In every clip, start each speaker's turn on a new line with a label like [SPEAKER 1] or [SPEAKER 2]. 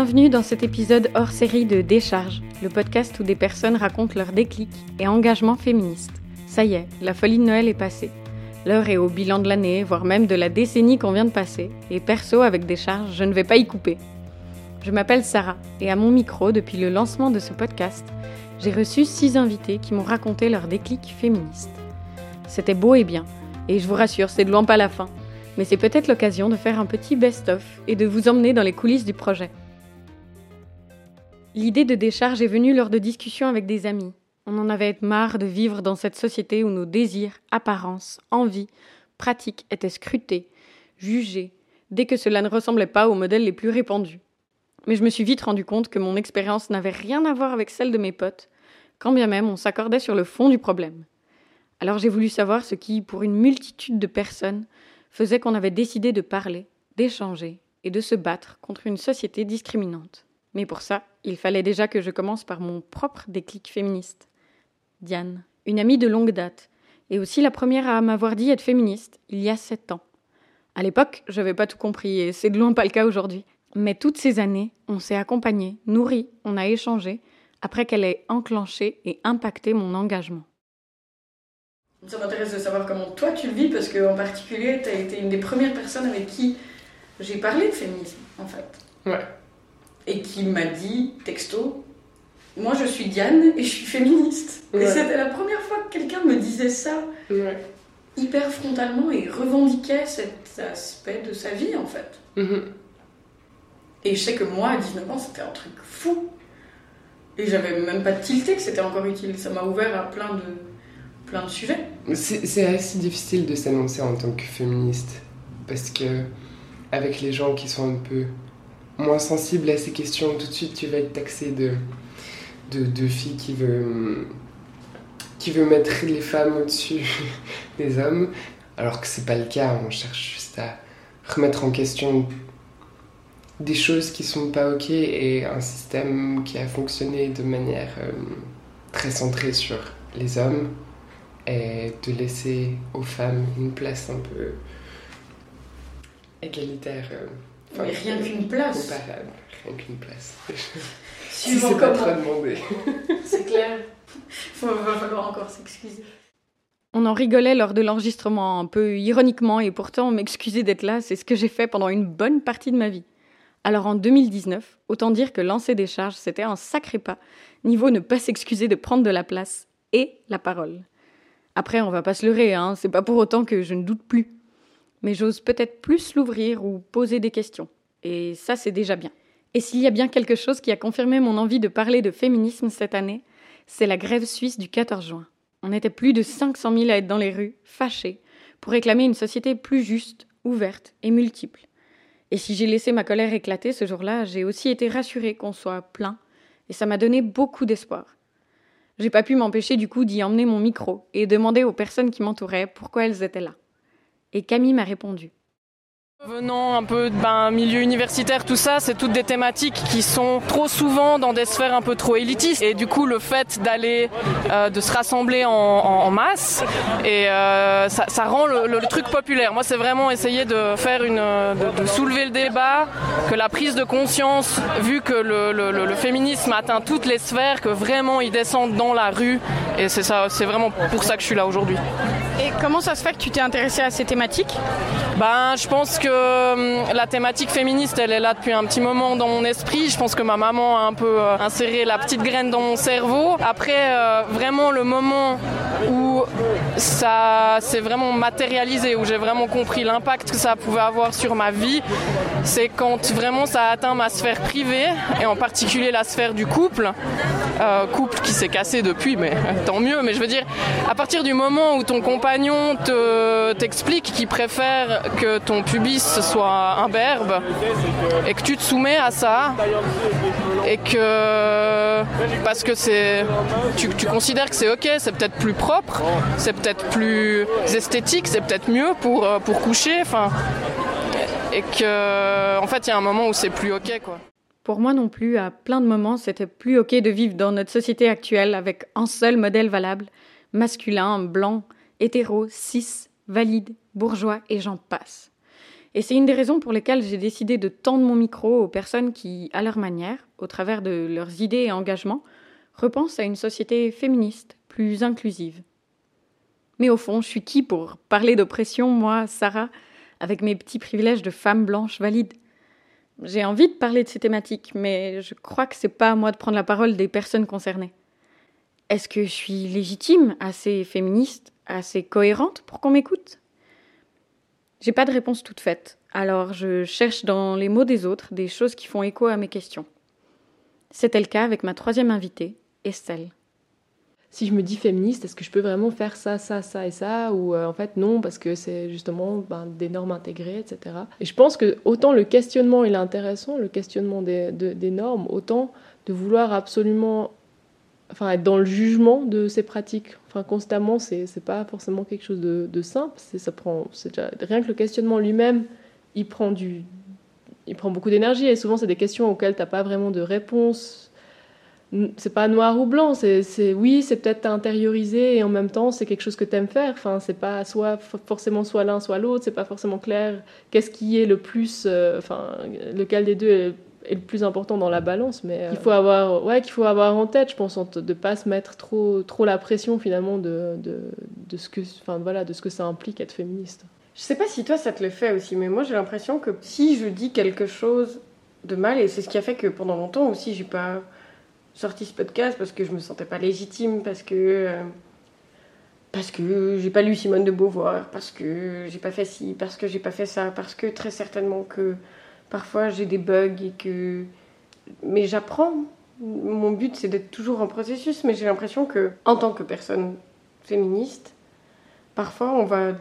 [SPEAKER 1] Bienvenue dans cet épisode hors série de Décharge, le podcast où des personnes racontent leur déclic et engagement féministe. Ça y est, la folie de Noël est passée. L'heure est au bilan de l'année, voire même de la décennie qu'on vient de passer, et perso, avec Décharge, je ne vais pas y couper. Je m'appelle Sarah, et à mon micro, depuis le lancement de ce podcast, j'ai reçu six invités qui m'ont raconté leur déclic féministe. C'était beau et bien, et je vous rassure, c'est de loin pas la fin mais c'est peut-être l'occasion de faire un petit best-of et de vous emmener dans les coulisses du projet. L'idée de décharge est venue lors de discussions avec des amis. On en avait marre de vivre dans cette société où nos désirs, apparences, envies, pratiques étaient scrutés, jugés, dès que cela ne ressemblait pas aux modèles les plus répandus. Mais je me suis vite rendu compte que mon expérience n'avait rien à voir avec celle de mes potes, quand bien même on s'accordait sur le fond du problème. Alors j'ai voulu savoir ce qui, pour une multitude de personnes, faisait qu'on avait décidé de parler, d'échanger et de se battre contre une société discriminante. Mais pour ça, il fallait déjà que je commence par mon propre déclic féministe. Diane, une amie de longue date, et aussi la première à m'avoir dit être féministe, il y a sept ans. À l'époque, je n'avais pas tout compris, et c'est de loin pas le cas aujourd'hui. Mais toutes ces années, on s'est accompagné, nourri, on a échangé, après qu'elle ait enclenché et impacté mon engagement. Ça m'intéresse de savoir comment toi tu le vis parce qu'en particulier, tu as été une des premières personnes avec qui j'ai parlé de féminisme en fait.
[SPEAKER 2] Ouais.
[SPEAKER 1] Et qui m'a dit, texto, moi je suis Diane et je suis féministe. Et c'était la première fois que quelqu'un me disait ça hyper frontalement et revendiquait cet aspect de sa vie en fait. Mm-hmm. Et je sais que moi à 19 ans c'était un truc fou. Et j'avais même pas tilté que c'était encore utile. Ça m'a ouvert à plein de plein de sujets.
[SPEAKER 2] C'est assez difficile de s'annoncer en tant que féministe parce que avec les gens qui sont un peu moins sensibles à ces questions, tout de suite tu vas être taxé de, de, de fille qui veut, qui veut mettre les femmes au-dessus des hommes, alors que c'est pas le cas, on cherche juste à remettre en question des choses qui sont pas ok et un système qui a fonctionné de manière euh, très centrée sur les hommes et de laisser aux femmes une place un peu égalitaire. Euh,
[SPEAKER 1] Mais rien qu'une place.
[SPEAKER 2] qu'une place.
[SPEAKER 1] si c'est pas trop demandé. c'est clair. Il va falloir encore s'excuser. On en rigolait lors de l'enregistrement, un peu ironiquement, et pourtant m'excuser d'être là, c'est ce que j'ai fait pendant une bonne partie de ma vie. Alors en 2019, autant dire que lancer des charges, c'était un sacré pas, niveau ne pas s'excuser de prendre de la place et la parole. Après, on va pas se leurrer, hein, c'est pas pour autant que je ne doute plus. Mais j'ose peut-être plus l'ouvrir ou poser des questions. Et ça, c'est déjà bien. Et s'il y a bien quelque chose qui a confirmé mon envie de parler de féminisme cette année, c'est la grève suisse du 14 juin. On était plus de 500 000 à être dans les rues, fâchés, pour réclamer une société plus juste, ouverte et multiple. Et si j'ai laissé ma colère éclater ce jour-là, j'ai aussi été rassurée qu'on soit plein, et ça m'a donné beaucoup d'espoir. J'ai pas pu m'empêcher du coup d'y emmener mon micro et demander aux personnes qui m'entouraient pourquoi elles étaient là. Et Camille m'a répondu.
[SPEAKER 3] Venant un peu d'un milieu universitaire, tout ça, c'est toutes des thématiques qui sont trop souvent dans des sphères un peu trop élitistes. Et du coup, le fait d'aller, euh, de se rassembler en, masse, et euh, ça, rend le, truc populaire. Moi, c'est vraiment essayer de faire une, de, soulever le débat, que la prise de conscience, vu que le, le, féminisme atteint toutes les sphères, que vraiment ils descendent dans la rue. Et c'est ça, c'est vraiment pour ça que je suis là aujourd'hui.
[SPEAKER 1] Et comment ça se fait que tu t'es intéressée à ces thématiques?
[SPEAKER 3] Ben, je pense que Hum, la thématique féministe, elle est là depuis un petit moment dans mon esprit. Je pense que ma maman a un peu euh, inséré la petite graine dans mon cerveau. Après, euh, vraiment le moment où ça s'est vraiment matérialisé, où j'ai vraiment compris l'impact que ça pouvait avoir sur ma vie, c'est quand vraiment ça a atteint ma sphère privée, et en particulier la sphère du couple. Euh, couple qui s'est cassé depuis, mais tant mieux. Mais je veux dire, à partir du moment où ton compagnon t'explique qu'il préfère que ton pubis soit un verbe et que tu te soumets à ça et que parce que c'est tu, considères que c'est ok, c'est peut-être plus propre, c'est peut-être plus esthétique, c'est peut-être mieux pour, euh, pour coucher, enfin et que en fait il y a un moment où c'est plus ok quoi.
[SPEAKER 1] Pour moi non plus, à plein de moments, c'était plus ok de vivre dans notre société actuelle avec un seul modèle valable, masculin, blanc, hétéro, cis, valide, bourgeois et j'en passe. Et c'est une des raisons pour lesquelles j'ai décidé de tendre mon micro aux personnes qui, à leur manière, au travers de leurs idées et engagements, repensent à une société féministe, plus inclusive. Mais au fond, je suis qui pour parler d'oppression, moi, Sarah, avec mes petits privilèges de femme blanche valide? J'ai envie de parler de ces thématiques, mais je crois que c'est pas à moi de prendre la parole des personnes concernées. Est-ce que je suis légitime, assez féministe, assez cohérente pour qu'on m'écoute? J'ai pas de réponse toute faite, alors je cherche dans les mots des autres des choses qui font écho à mes questions. C'était le cas avec ma troisième invitée, Estelle
[SPEAKER 4] si je me dis féministe, est-ce que je peux vraiment faire ça, ça, ça et ça Ou euh, en fait non, parce que c'est justement ben, des normes intégrées, etc. Et je pense que autant le questionnement il est intéressant, le questionnement des, normes, autant de vouloir absolument enfin, être dans le jugement de ces pratiques enfin, constamment, c'est pas forcément quelque chose de, de simple. Ça prend, déjà, rien que le questionnement lui-même, il prend du, il prend beaucoup d'énergie et souvent c'est des questions auxquelles tu n'as pas vraiment de réponse c'est pas noir ou blanc, c'est oui, c'est peut-être intériorisé et en même temps c'est quelque chose que tu aimes faire. Enfin, c'est pas soit forcément soit l'un soit l'autre, c'est pas forcément clair. Qu'est-ce qui est le plus, euh, enfin, lequel des deux est, le plus important dans la balance, mais euh, il faut avoir, ouais, qu'il faut avoir en tête, je pense, de pas se mettre trop, trop la pression finalement de, de, de ce que, enfin voilà, de ce que ça implique être féministe.
[SPEAKER 1] Je sais pas si toi ça te le fait aussi, mais moi j'ai l'impression que si je dis quelque chose de mal, et c'est ce qui a fait que pendant longtemps aussi j'ai pas sorti ce podcast parce que je me sentais pas légitime, parce que. Euh, parce que j'ai pas lu Simone de Beauvoir, parce que j'ai pas fait ci, parce que j'ai pas fait ça, parce que très certainement que parfois j'ai des bugs et que. Mais j'apprends. Mon but c'est d'être toujours en processus, mais j'ai l'impression que, en tant que personne féministe, parfois on va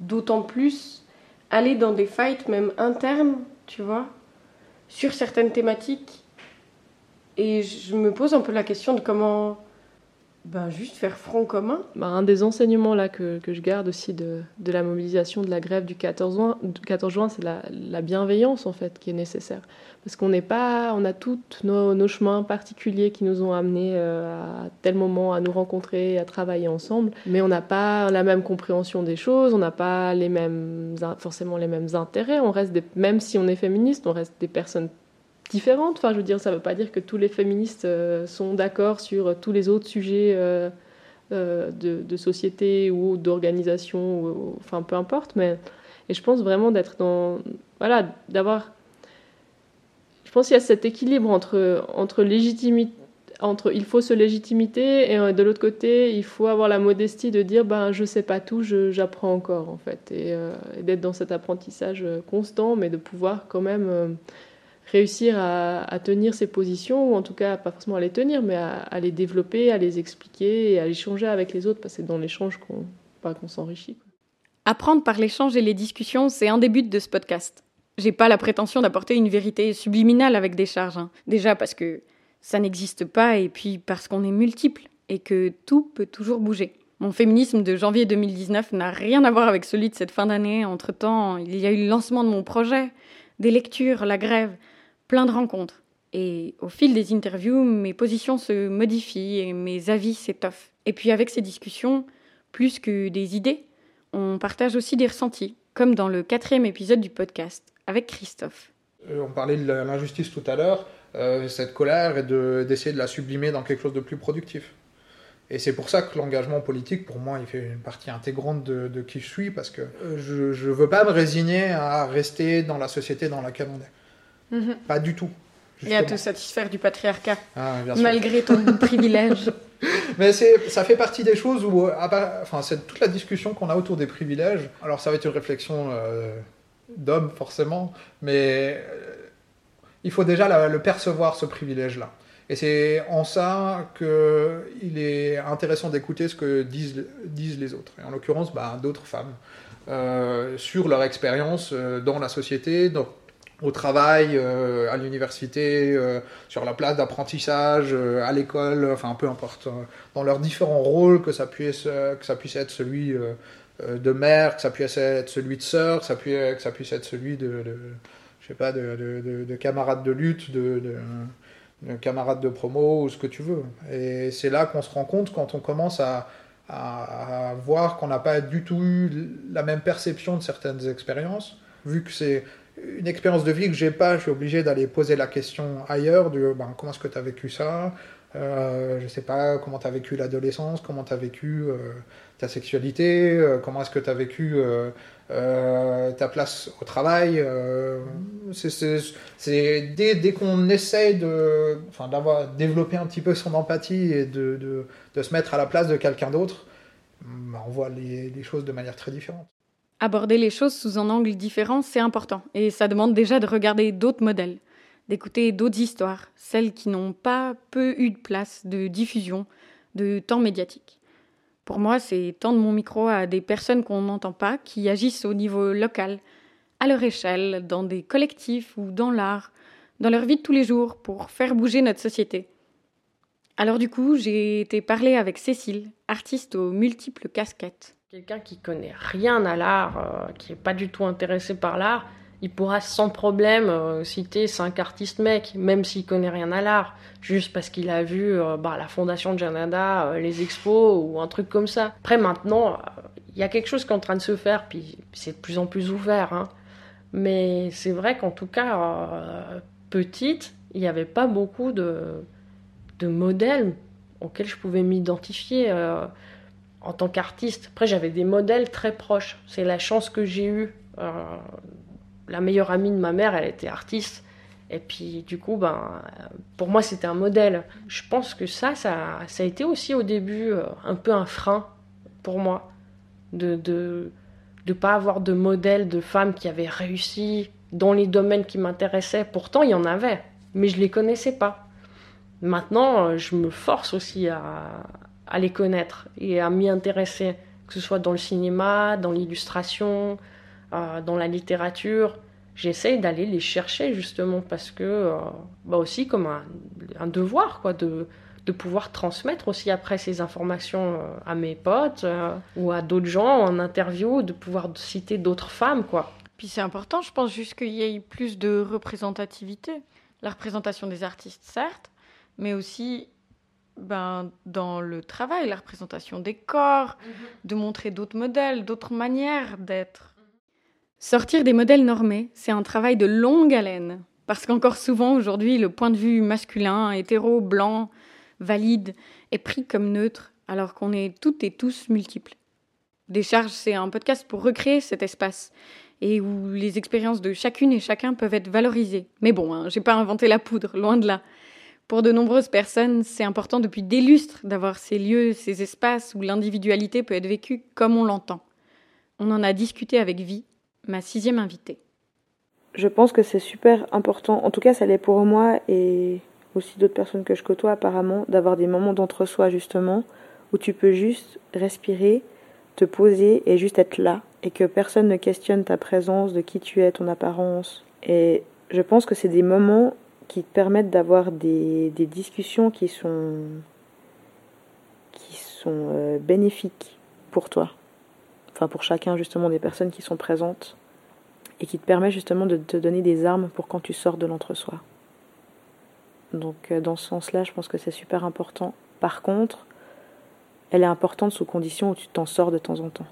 [SPEAKER 1] d'autant plus aller dans des fights, même internes, tu vois, sur certaines thématiques et je me pose un peu la question de comment ben, juste faire front commun.
[SPEAKER 4] Ben, un des enseignements là que, que, je garde aussi de, de, la mobilisation de la grève du 14 juin, 14 juin c'est la, la, bienveillance en fait qui est nécessaire. Parce qu'on n'est pas, on a tous nos, nos, chemins particuliers qui nous ont amenés euh, à tel moment à nous rencontrer, à travailler ensemble, mais on n'a pas la même compréhension des choses, on n'a pas les mêmes, forcément les mêmes intérêts. On reste des, même si on est féministe, on reste des personnes différentes. Enfin, je veux dire, ça ne veut pas dire que tous les féministes euh, sont d'accord sur tous les autres sujets euh, euh, de, société ou d'organisation, enfin, peu importe. Mais et je pense vraiment d'être dans, voilà, d'avoir. Je pense qu'il y a cet équilibre entre entre légitimité, entre il faut se légitimité et de l'autre côté il faut avoir la modestie de dire ben je sais pas tout, j'apprends encore en fait et d'être dans cet apprentissage constant, mais de pouvoir quand même réussir à, tenir ses positions, ou en tout cas pas forcément à les tenir, mais à, les développer, à les expliquer et à échanger avec les autres, parce que c'est dans l'échange qu'on qu'on s'enrichit.
[SPEAKER 1] Apprendre par l'échange et les discussions, c'est un des buts de ce podcast. J'ai pas la prétention d'apporter une vérité subliminale avec des charges. Hein. Déjà parce que ça n'existe pas et puis parce qu'on est multiple et que tout peut toujours bouger. Mon féminisme de janvier 2019 n'a rien à voir avec celui de cette fin d'année. Entre-temps, il y a eu le lancement de mon projet, des lectures, la grève, plein de rencontres. Et au fil des interviews, mes positions se modifient et mes avis s'étoffent. Et puis avec ces discussions, plus que des idées, on partage aussi des ressentis, comme dans le quatrième épisode du podcast avec Christophe.
[SPEAKER 5] Euh, on parlait de l'injustice tout à l'heure, euh, cette colère et d'essayer de, la sublimer dans quelque chose de plus productif. Et c'est pour ça que l'engagement politique, pour moi, il fait une partie intégrante de, qui je suis, parce que euh, je ne veux pas me résigner à rester dans la société dans laquelle on est. Mhm. Pas du tout.
[SPEAKER 1] Et à te satisfaire du patriarcat, ah, malgré ton privilège.
[SPEAKER 5] Mais ça fait partie des choses où, enfin, c'est toute la discussion qu'on a autour des privilèges. Alors, ça va être une réflexion euh, d'homme, forcément, mais euh, il faut déjà le percevoir, ce privilège-là. Et c'est en ça qu'il est intéressant d'écouter ce que disent, disent les autres. Et en l'occurrence, bah, d'autres femmes. Euh, sur leur expérience dans la société, dans, au travail, euh, à l'université, euh, sur la place d'apprentissage, euh, à l'école, enfin peu importe, dans leurs différents rôles, que ça puisse, que ça puisse être celui de mère, que ça puisse être celui de sœur, que ça puisse, être celui de, je sais pas, de, de, de, camarade de lutte, de, de, camarade de promo, ou ce que tu veux. Et c'est là qu'on se rend compte quand on commence à voir qu'on n'a pas du tout eu la même perception de certaines expériences vu que c'est une expérience de vie que j'ai pas, je suis obligé d'aller poser la question ailleurs, du ben, comment est-ce que tu as vécu ça? Euh, Je sais pas, comment tu as vécu l'adolescence, comment tu as vécu euh, ta sexualité, euh, comment est-ce que tu as vécu euh, ta place au travail. c'est dès, dès qu'on essaye de, enfin, d'avoir développé un petit peu son empathie et de, de, de se mettre à la place de quelqu'un d'autre, ben, on voit les, les choses de manière très différente.
[SPEAKER 1] Aborder les choses sous un angle différent, c'est important, et ça demande déjà de regarder d'autres modèles, d'écouter d'autres histoires, celles qui n'ont pas peu eu de place, de diffusion, de temps médiatique. Pour moi, c'est tendre mon micro à des personnes qu'on n'entend pas, qui agissent au niveau local, à leur échelle, dans des collectifs ou dans l'art, dans leur vie de tous les jours, pour faire bouger notre société. Alors du coup, j'ai été parler avec Cécile, artiste aux multiples casquettes.
[SPEAKER 6] Quelqu'un qui connaît rien à l'art, euh, qui n'est pas du tout intéressé par l'art, il pourra sans problème euh, citer cinq artistes mecs, même s'il connaît rien à l'art, juste parce qu'il a vu euh, bah, la fondation de Janada, les expos ou un truc comme ça. Après maintenant, il y a quelque chose qui est en train de se faire, puis c'est de plus en plus ouvert. Hein. Mais c'est vrai qu'en tout cas, petite, il n'y avait pas beaucoup de, de modèles auxquels je pouvais m'identifier en tant qu'artiste. Après, j'avais des modèles très proches. C'est la chance que j'ai eue. Euh, la meilleure amie de ma mère, elle était artiste. Et puis, du coup, ben, pour moi, c'était un modèle. Je pense que ça, ça, ça a été aussi au début euh, un peu un frein pour moi. De ne de, de pas avoir de modèle de femmes qui avaient réussi dans les domaines qui m'intéressaient. Pourtant, il y en avait, mais je les connaissais pas. Maintenant, euh, je me force aussi à, à les connaître et à m'y intéresser, que ce soit dans le cinéma, dans l'illustration, euh, dans la littérature. J'essaye d'aller les chercher justement parce que, euh, bah aussi comme un, devoir, quoi, de, de pouvoir transmettre aussi après ces informations euh, à mes potes ou à d'autres gens en interview, de pouvoir citer d'autres femmes, quoi.
[SPEAKER 1] Puis c'est important, je pense juste qu'il y ait plus de représentativité. La représentation des artistes, certes, mais aussi ben, dans le travail, la représentation des corps, mhm. de montrer d'autres modèles, d'autres manières d'être. Sortir des modèles normés, c'est un travail de longue haleine, parce qu'encore souvent aujourd'hui, le point de vue masculin, hétéro, blanc, valide, est pris comme neutre, alors qu'on est toutes et tous multiples. Décharge, c'est un podcast pour recréer cet espace, et où les expériences de chacune et chacun peuvent être valorisées. Mais bon, hein, j'ai pas inventé la poudre, loin de là. Pour de nombreuses personnes, c'est important depuis des lustres d'avoir ces lieux, ces espaces où l'individualité peut être vécue comme on l'entend. On en a discuté avec Vie, ma sixième invitée.
[SPEAKER 7] Je pense que c'est super important, en tout cas ça l'est pour moi et aussi d'autres personnes que je côtoie apparemment, d'avoir des moments d'entre-soi justement, où tu peux juste respirer, te poser et juste être là, et que personne ne questionne ta présence, de qui tu es, ton apparence. Et je pense que c'est des moments qui te permettent d'avoir des, discussions qui sont, euh, bénéfiques pour toi, enfin pour chacun justement des personnes qui sont présentes, et qui te permet justement de te donner des armes pour quand tu sors de l'entre-soi. Donc euh, dans ce sens-là, je pense que c'est super important. Par contre, elle est importante sous condition où tu t'en sors de temps en temps.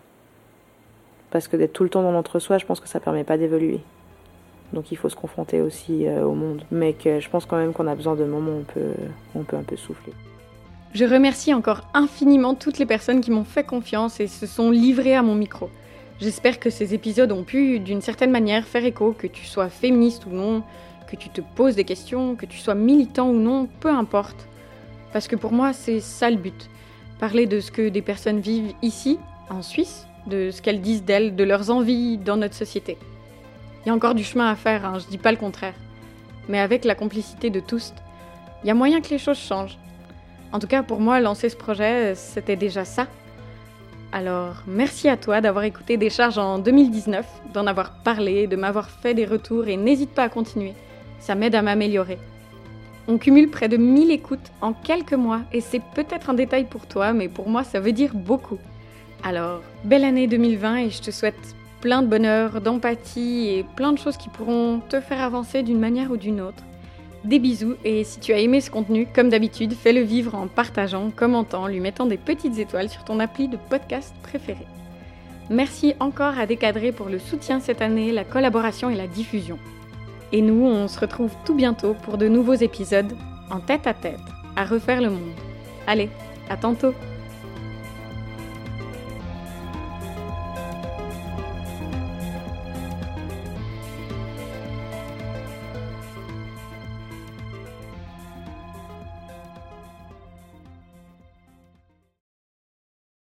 [SPEAKER 7] Parce que d'être tout le temps dans l'entre-soi, je pense que ça permet pas d'évoluer. Donc il faut se confronter aussi euh, au monde. Mais je pense quand même qu'on a besoin de moments où on peut, on peut un peu souffler.
[SPEAKER 1] Je remercie encore infiniment toutes les personnes qui m'ont fait confiance et se sont livrées à mon micro. J'espère que ces épisodes ont pu, d'une certaine manière, faire écho, que tu sois féministe ou non, que tu te poses des questions, que tu sois militant ou non, peu importe. Parce que pour moi, c'est ça le but. Parler de ce que des personnes vivent ici, en Suisse, de ce qu'elles disent d'elles, de leurs envies dans notre société. Il y a encore du chemin à faire, hein, je dis pas le contraire. Mais avec la complicité de tous, il y a moyen que les choses changent. En tout cas, pour moi, lancer ce projet, c'était déjà ça. Alors, merci à toi d'avoir écouté Décharge en 2019, d'en avoir parlé, de m'avoir fait des retours et n'hésite pas à continuer. Ça m'aide à m'améliorer. On cumule près de 1000 écoutes en quelques mois et c'est peut-être un détail pour toi, mais pour moi, ça veut dire beaucoup. Alors, belle année 2020 et je te souhaite plein de bonheur, d'empathie et plein de choses qui pourront te faire avancer d'une manière ou d'une autre. Des bisous et si tu as aimé ce contenu, comme d'habitude, fais-le vivre en partageant, commentant, lui mettant des petites étoiles sur ton appli de podcast préféré. Merci encore à Décadré pour le soutien cette année, la collaboration et la diffusion. Et nous, on se retrouve tout bientôt pour de nouveaux épisodes en tête à tête, à refaire le monde. Allez, à tantôt